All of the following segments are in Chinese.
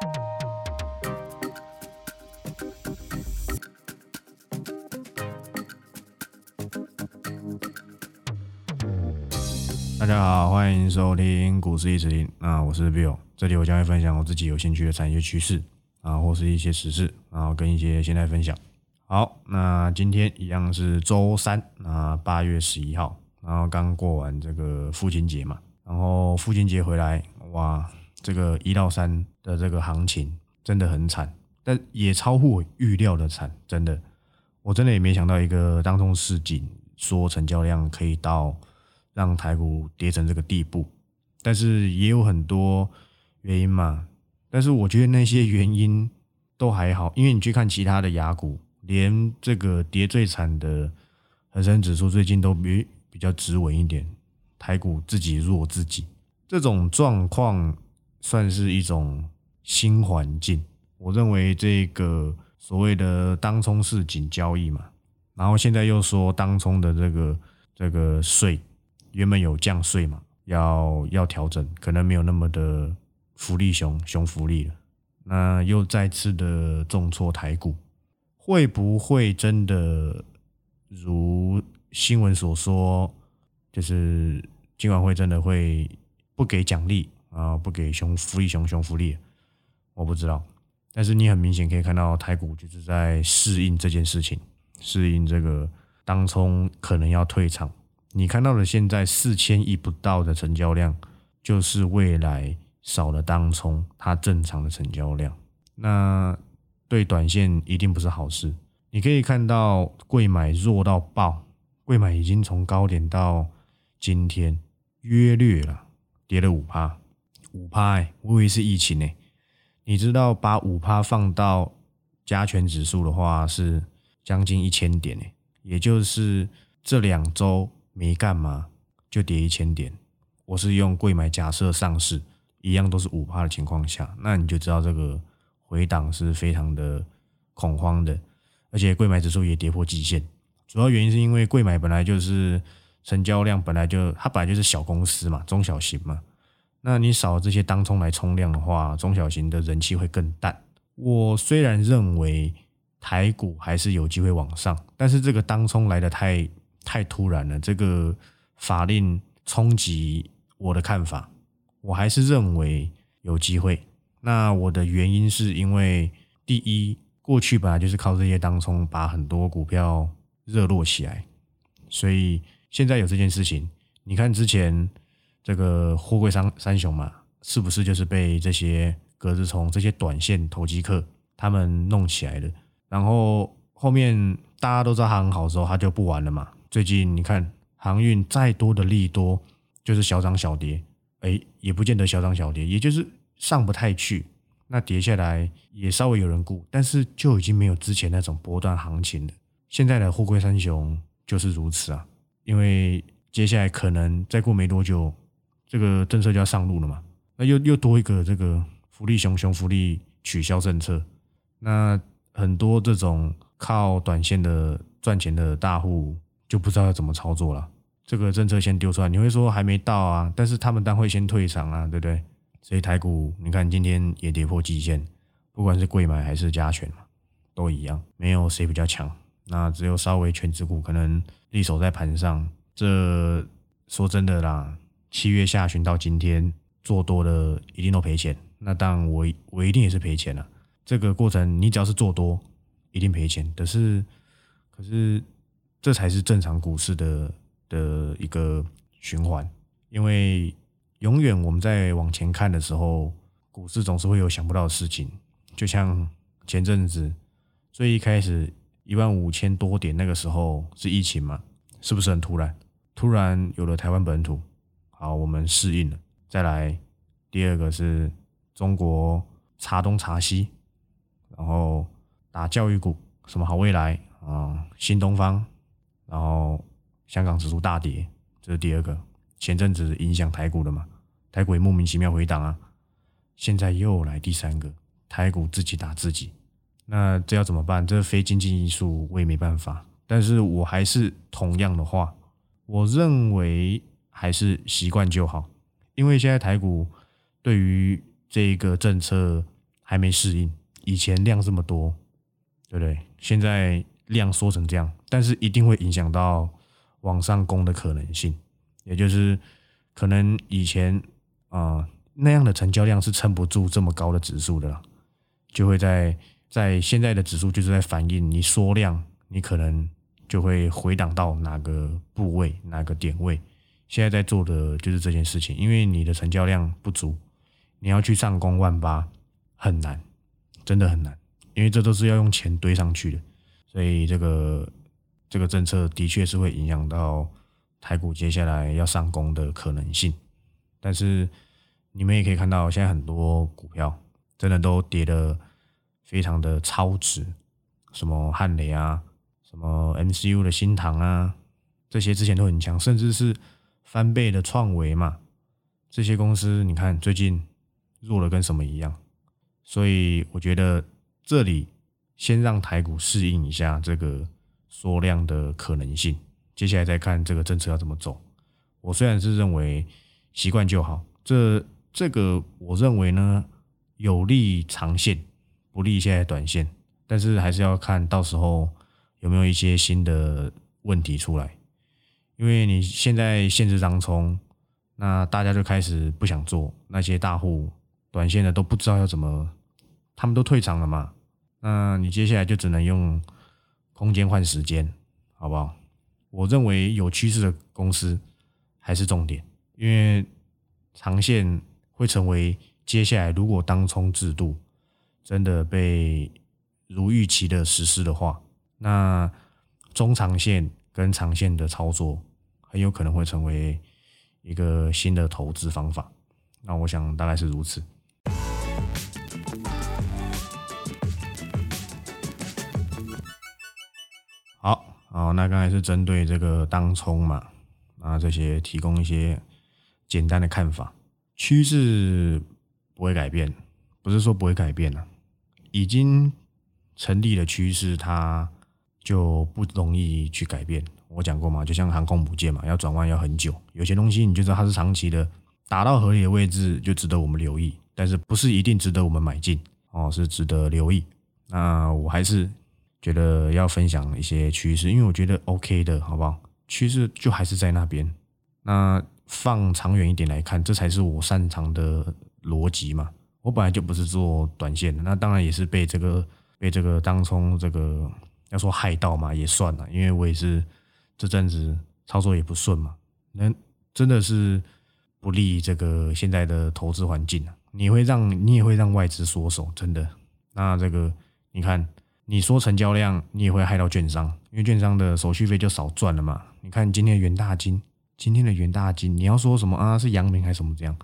大家好，欢迎收听股市一直听。那我是 Bill，这里我将会分享我自己有兴趣的产业趋势啊，或是一些时事，然后跟一些现在分享。好，那今天一样是周三，啊八月十一号，然后刚过完这个父亲节嘛，然后父亲节回来，哇，这个一到三的这个行情真的很惨，但也超乎我预料的惨，真的，我真的也没想到一个当中市井说成交量可以到。让台股跌成这个地步，但是也有很多原因嘛。但是我觉得那些原因都还好，因为你去看其他的雅股，连这个跌最惨的恒生指数最近都比比较止稳一点，台股自己弱自己，这种状况算是一种新环境。我认为这个所谓的当冲市井交易嘛，然后现在又说当冲的这个这个税。原本有降税嘛，要要调整，可能没有那么的福利熊熊福利了。那又再次的重挫台股，会不会真的如新闻所说，就是今晚会真的会不给奖励啊，不给熊福利熊熊福利？我不知道。但是你很明显可以看到台股就是在适应这件事情，适应这个当冲可能要退场。你看到的现在四千亿不到的成交量，就是未来少了当冲它正常的成交量。那对短线一定不是好事。你可以看到贵买弱到爆，贵买已经从高点到今天约略了跌了五趴，五趴哎，我以为是疫情呢。你知道把五趴放到加权指数的话是将近一千点呢，也就是这两周。没干嘛就跌一千点，我是用贵买假设上市，一样都是五趴的情况下，那你就知道这个回档是非常的恐慌的，而且贵买指数也跌破极限，主要原因是因为贵买本来就是成交量本来就它本来就是小公司嘛，中小型嘛，那你少这些当冲来冲量的话，中小型的人气会更淡。我虽然认为台股还是有机会往上，但是这个当冲来的太。太突然了，这个法令冲击我的看法，我还是认为有机会。那我的原因是因为，第一，过去本来就是靠这些当冲把很多股票热络起来，所以现在有这件事情，你看之前这个货柜三三雄嘛，是不是就是被这些格子虫、这些短线投机客他们弄起来的？然后后面大家都知道它很好的时候，他就不玩了嘛。最近你看航运再多的利多，就是小涨小跌，哎，也不见得小涨小跌，也就是上不太去。那跌下来也稍微有人顾，但是就已经没有之前那种波段行情了。现在的货柜三雄就是如此啊，因为接下来可能再过没多久，这个政策就要上路了嘛，那又又多一个这个福利熊熊福利取消政策，那很多这种靠短线的赚钱的大户。就不知道要怎么操作了。这个政策先丢出来，你会说还没到啊？但是他们当会先退场啊，对不对？所以台股你看今天也跌破极限，不管是贵买还是加权嘛，都一样，没有谁比较强。那只有稍微全指股可能立守在盘上。这说真的啦，七月下旬到今天做多的一定都赔钱。那当然我我一定也是赔钱了。这个过程你只要是做多，一定赔钱。可是可是。这才是正常股市的的一个循环，因为永远我们在往前看的时候，股市总是会有想不到的事情。就像前阵子最一开始一万五千多点那个时候是疫情嘛，是不是很突然？突然有了台湾本土，好，我们适应了。再来第二个是中国查东查西，然后打教育股，什么好未来啊，新东方。然后香港指数大跌，这是第二个。前阵子影响台股的嘛，台股也莫名其妙回档啊。现在又来第三个，台股自己打自己。那这要怎么办？这非经济因素，我也没办法。但是我还是同样的话，我认为还是习惯就好。因为现在台股对于这个政策还没适应。以前量这么多，对不对？现在量缩成这样，但是一定会影响到往上攻的可能性，也就是可能以前啊那样的成交量是撑不住这么高的指数的，就会在在现在的指数就是在反映你缩量，你可能就会回档到哪个部位、哪个点位。现在在做的就是这件事情，因为你的成交量不足，你要去上攻万八很难，真的很难，因为这都是要用钱堆上去的，所以这个这个政策的确是会影响到台股接下来要上攻的可能性。但是你们也可以看到，现在很多股票真的都跌得非常的超值，什么汉雷啊，什么 MCU 的新塘啊，这些之前都很强，甚至是。翻倍的创维嘛，这些公司你看最近弱的跟什么一样，所以我觉得这里先让台股适应一下这个缩量的可能性，接下来再看这个政策要怎么走。我虽然是认为习惯就好，这这个我认为呢有利长线，不利现在短线，但是还是要看到时候有没有一些新的问题出来。因为你现在限制当冲，那大家就开始不想做那些大户短线的都不知道要怎么，他们都退场了嘛。那你接下来就只能用空间换时间，好不好？我认为有趋势的公司还是重点，因为长线会成为接下来如果当冲制度真的被如预期的实施的话，那中长线跟长线的操作。很有可能会成为一个新的投资方法，那我想大概是如此。好，好，那刚才是针对这个当冲嘛，啊，这些提供一些简单的看法。趋势不会改变，不是说不会改变了，已经成立的趋势，它就不容易去改变。我讲过嘛，就像航空母舰嘛，要转弯要很久。有些东西你就知道它是长期的，打到合理的位置就值得我们留意，但是不是一定值得我们买进哦，是值得留意。那我还是觉得要分享一些趋势，因为我觉得 OK 的，好不好？趋势就还是在那边。那放长远一点来看，这才是我擅长的逻辑嘛。我本来就不是做短线的，那当然也是被这个被这个当冲这个要说害到嘛，也算了，因为我也是。这阵子操作也不顺嘛，那真的是不利这个现在的投资环境啊！你会让你也会让外资缩手，真的。那这个你看，你说成交量，你也会害到券商，因为券商的手续费就少赚了嘛。你看今天的元大金，今天的元大金，你要说什么啊？是阳明还是什么这样？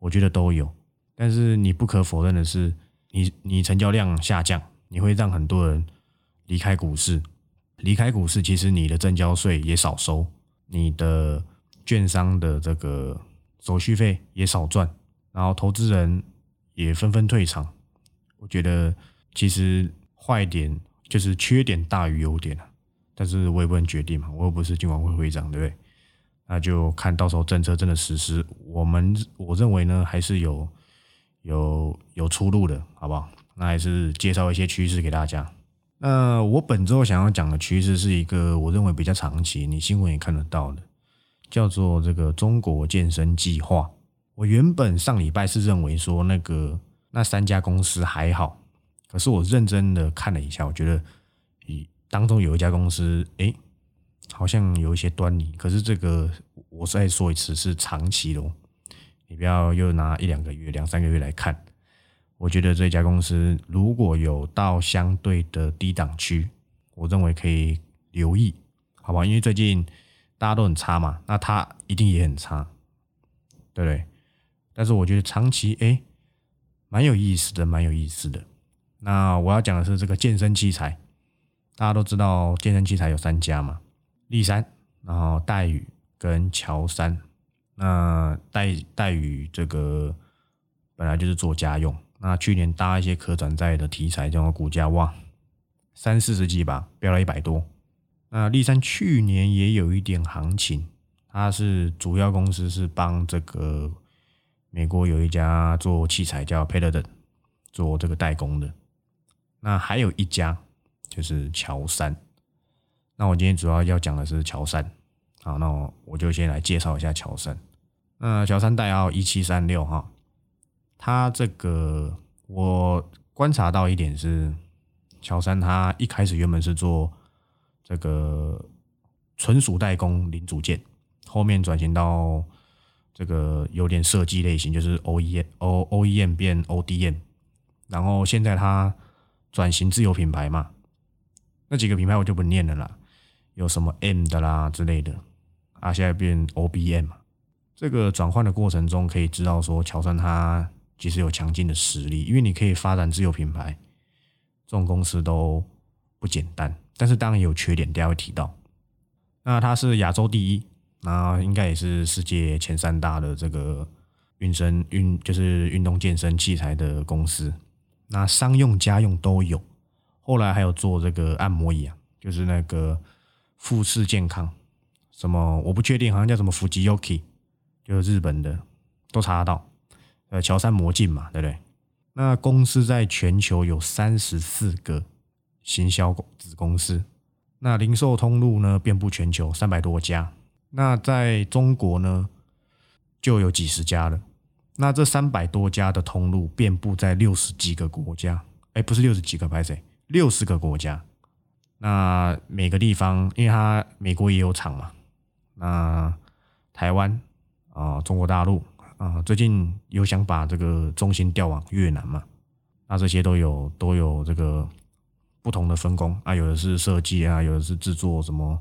我觉得都有。但是你不可否认的是，你你成交量下降，你会让很多人离开股市。离开股市，其实你的证交税也少收，你的券商的这个手续费也少赚，然后投资人也纷纷退场。我觉得其实坏点就是缺点大于优点但是我也不能决定嘛，我又不是金管会会长，对不对？那就看到时候政策真的实施，我们我认为呢还是有有有出路的，好不好？那还是介绍一些趋势给大家。那我本周想要讲的趋势是一个我认为比较长期，你新闻也看得到的，叫做这个中国健身计划。我原本上礼拜是认为说那个那三家公司还好，可是我认真的看了一下，我觉得以当中有一家公司，哎，好像有一些端倪。可是这个我再说一次是长期的哦，你不要又拿一两个月、两三个月来看。我觉得这家公司如果有到相对的低档区，我认为可以留意，好吧？因为最近大家都很差嘛，那它一定也很差，对不对？但是我觉得长期哎，蛮有意思的，蛮有意思的。那我要讲的是这个健身器材，大家都知道健身器材有三家嘛，立山，然后戴宇跟乔山。那戴戴宇这个本来就是做家用。那去年搭一些可转债的题材，这种股价哇，三四十几吧，飙了一百多。那立山去年也有一点行情，它是主要公司是帮这个美国有一家做器材叫 Peloton，做这个代工的。那还有一家就是乔山。那我今天主要要讲的是乔山。好，那我我就先来介绍一下乔山。那乔山代号一七三六哈，他这个我观察到一点是，乔山他一开始原本是做这个纯属代工零组件，后面转型到这个有点设计类型，就是 OEM O OEM 变 ODM，然后现在它转型自有品牌嘛，那几个品牌我就不念了啦，有什么 M 的啦之类的。啊，现在变 OBM，这个转换的过程中可以知道说，乔山他其实有强劲的实力，因为你可以发展自有品牌，这种公司都不简单。但是当然也有缺点，等下会提到。那它是亚洲第一，那应该也是世界前三大的这个运身运就是运动健身器材的公司。那商用家用都有，后来还有做这个按摩椅啊，就是那个富士健康。什么我不确定，好像叫什么福吉 Yoki，就是日本的，都查得到。呃，乔山魔镜嘛，对不对？那公司在全球有三十四个行销子公司，那零售通路呢遍布全球三百多家。那在中国呢就有几十家了。那这三百多家的通路遍布在六十几个国家，哎，不是六十几个，拍谁？六十个国家。那每个地方，因为它美国也有厂嘛。那台湾啊，中国大陆啊，最近有想把这个中心调往越南嘛？那这些都有都有这个不同的分工啊，有的是设计啊，有的是制作什么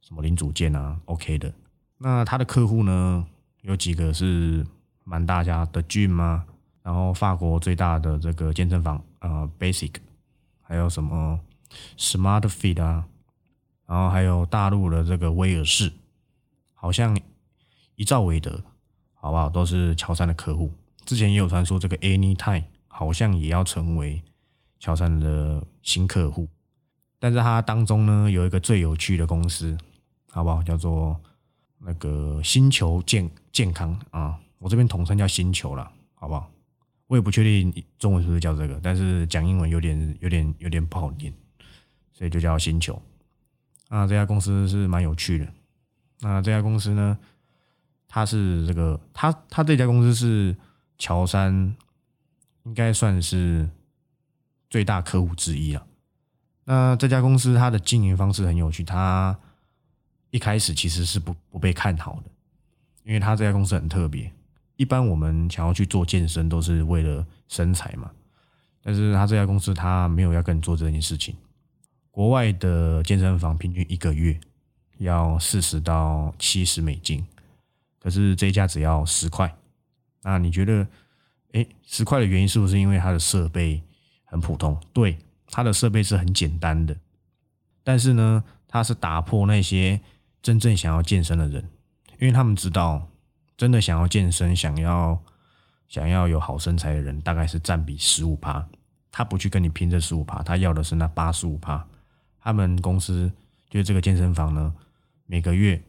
什么零组件啊，OK 的。那他的客户呢，有几个是蛮大家的 Gym 啊，然后法国最大的这个健身房啊，Basic，还有什么 Smart Fit 啊，然后还有大陆的这个威尔士。好像一兆韦德，好不好？都是乔山的客户。之前也有传说，这个 Anytime 好像也要成为乔山的新客户。但是它当中呢，有一个最有趣的公司，好不好？叫做那个星球健健康啊，我这边统称叫星球了，好不好？我也不确定中文是不是叫这个，但是讲英文有点有点有点不好念，所以就叫星球。啊，这家公司是蛮有趣的。那这家公司呢？他是这个，他他这家公司是乔山，应该算是最大客户之一了。那这家公司它的经营方式很有趣，它一开始其实是不不被看好的，因为它这家公司很特别。一般我们想要去做健身都是为了身材嘛，但是他这家公司他没有要跟你做这件事情。国外的健身房平均一个月。要四十到七十美金，可是这一家只要十块。那你觉得，哎，十块的原因是不是因为它的设备很普通？对，它的设备是很简单的。但是呢，它是打破那些真正想要健身的人，因为他们知道，真的想要健身、想要想要有好身材的人，大概是占比十五趴。他不去跟你拼这十五趴，他要的是那八十五趴。他们公司就是这个健身房呢。每个月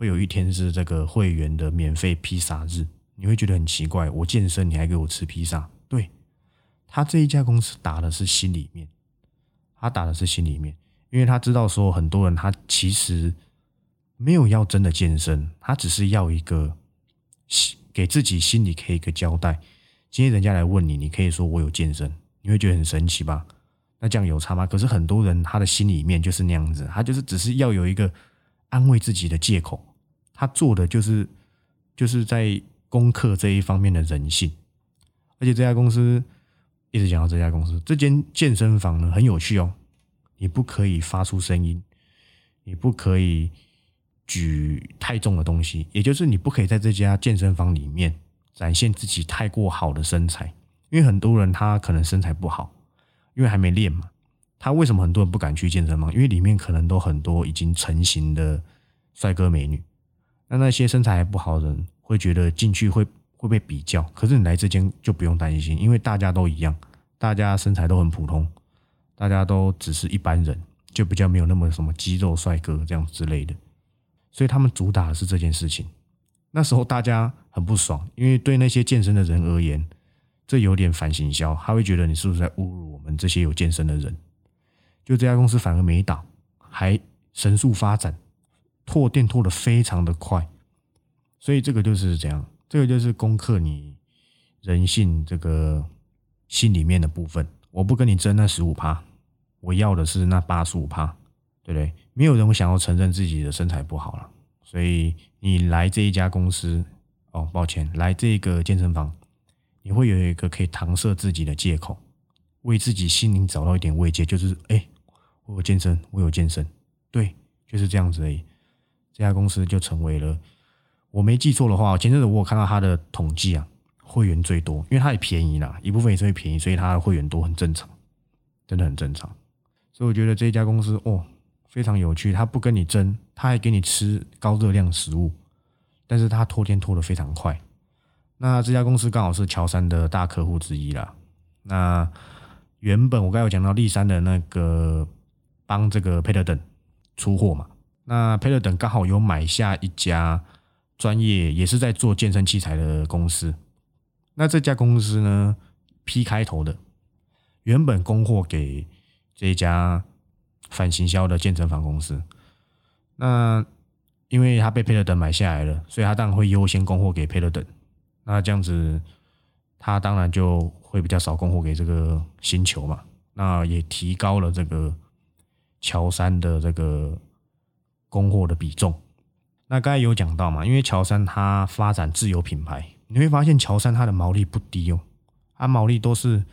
会有一天是这个会员的免费披萨日，你会觉得很奇怪，我健身你还给我吃披萨？对，他这一家公司打的是心里面，他打的是心里面，因为他知道说很多人他其实没有要真的健身，他只是要一个给自己心里可以一个交代。今天人家来问你，你可以说我有健身，你会觉得很神奇吧？那这样有差吗？可是很多人他的心里面就是那样子，他就是只是要有一个。安慰自己的借口，他做的就是就是在攻克这一方面的人性，而且这家公司一直讲到这家公司，这间健身房呢很有趣哦，你不可以发出声音，你不可以举太重的东西，也就是你不可以在这家健身房里面展现自己太过好的身材，因为很多人他可能身材不好，因为还没练嘛。他为什么很多人不敢去健身房？因为里面可能都很多已经成型的帅哥美女，那那些身材还不好的人会觉得进去会会被比较。可是你来这间就不用担心，因为大家都一样，大家身材都很普通，大家都只是一般人，就比较没有那么什么肌肉帅哥这样之类的。所以他们主打的是这件事情。那时候大家很不爽，因为对那些健身的人而言，这有点反行销，他会觉得你是不是在侮辱我们这些有健身的人？就这家公司反而没倒，还神速发展，拓店拓的非常的快，所以这个就是这样，这个就是攻克你人性这个心里面的部分。我不跟你争那十五趴，我要的是那八十五趴，对不对？没有人会想要承认自己的身材不好了，所以你来这一家公司，哦，抱歉，来这个健身房，你会有一个可以搪塞自己的借口，为自己心灵找到一点慰藉，就是哎，我有健身，我有健身，对，就是这样子而已。这家公司就成为了，我没记错的话，前阵子我有看到他的统计啊。会员最多，因为它也便宜啦，一部分也是会便宜，所以它的会员多很正常，真的很正常。所以我觉得这家公司哦非常有趣，它不跟你争，它还给你吃高热量食物，但是它拖天拖得非常快。那这家公司刚好是乔山的大客户之一啦。那原本我刚有讲到立山的那个帮这个佩特等出货嘛，那佩勒等刚好有买下一家专业也是在做健身器材的公司。那这家公司呢？P 开头的，原本供货给这一家反行销的健身房公司。那因为他被佩勒等买下来了，所以他当然会优先供货给佩勒等。那这样子，他当然就会比较少供货给这个星球嘛。那也提高了这个乔山的这个供货的比重。那刚才有讲到嘛，因为乔山他发展自有品牌。你会发现乔山它的毛利不低哦，它毛利都是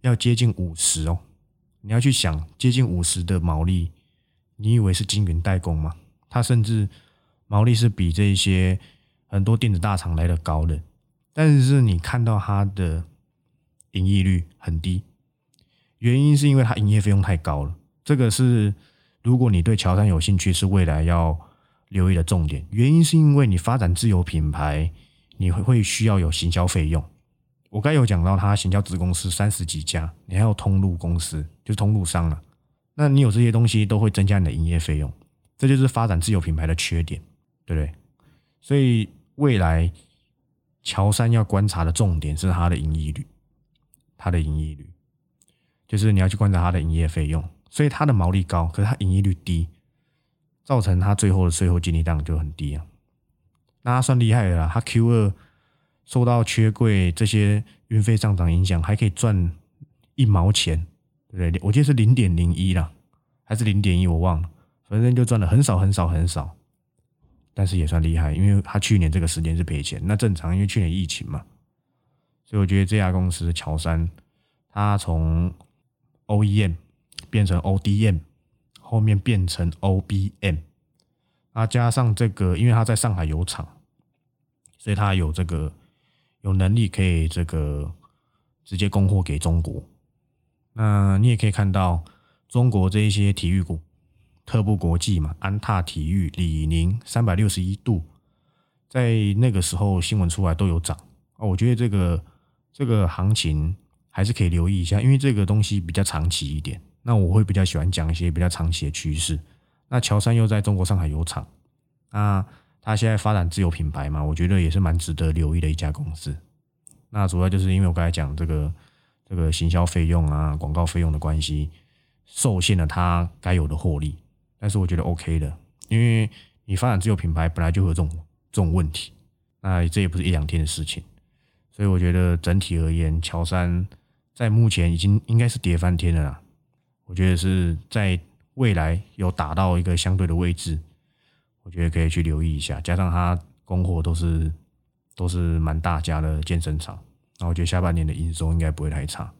要接近五十哦。你要去想接近五十的毛利，你以为是晶圆代工吗？它甚至毛利是比这些很多电子大厂来的高的。但是你看到它的盈利率很低，原因是因为它营业费用太高了。这个是如果你对乔山有兴趣，是未来要留意的重点。原因是因为你发展自有品牌。你会会需要有行销费用，我刚有讲到，他行销子公司三十几家，你还有通路公司，就是通路商了。那你有这些东西，都会增加你的营业费用，这就是发展自有品牌的缺点，对不对？所以未来乔山要观察的重点是它的盈利率，它的盈利率就是你要去观察它的营业费用，所以它的毛利高，可是它营业率低，造成它最后的税后净利档就很低啊。那他算厉害了，他 Q 二受到缺柜这些运费上涨影响，还可以赚一毛钱，对不对？我记得是零点零一啦，还是零点一，我忘了，反正就赚了很少很少很少，但是也算厉害，因为他去年这个时间是赔钱，那正常，因为去年疫情嘛，所以我觉得这家公司乔山，它从 OEM 变成 ODM，后面变成 OBM。啊，加上这个，因为他在上海有厂，所以他有这个有能力可以这个直接供货给中国。那你也可以看到中国这一些体育股，特步国际嘛，安踏体育、李宁、三百六十一度，在那个时候新闻出来都有涨哦。我觉得这个这个行情还是可以留意一下，因为这个东西比较长期一点。那我会比较喜欢讲一些比较长期的趋势。那乔山又在中国上海有厂，那他现在发展自有品牌嘛，我觉得也是蛮值得留意的一家公司。那主要就是因为我刚才讲这个这个行销费用啊、广告费用的关系，受限了它该有的获利。但是我觉得 OK 的，因为你发展自有品牌本来就有这种这种问题，那这也不是一两天的事情，所以我觉得整体而言，乔山在目前已经应该是跌翻天了啦。我觉得是在。未来有打到一个相对的位置，我觉得可以去留意一下。加上他供货都是都是蛮大家的健身场，那我觉得下半年的营收应该不会太差。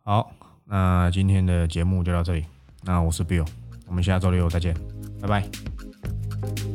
好，那今天的节目就到这里。那我是 Bill，我们下周六再见，拜拜。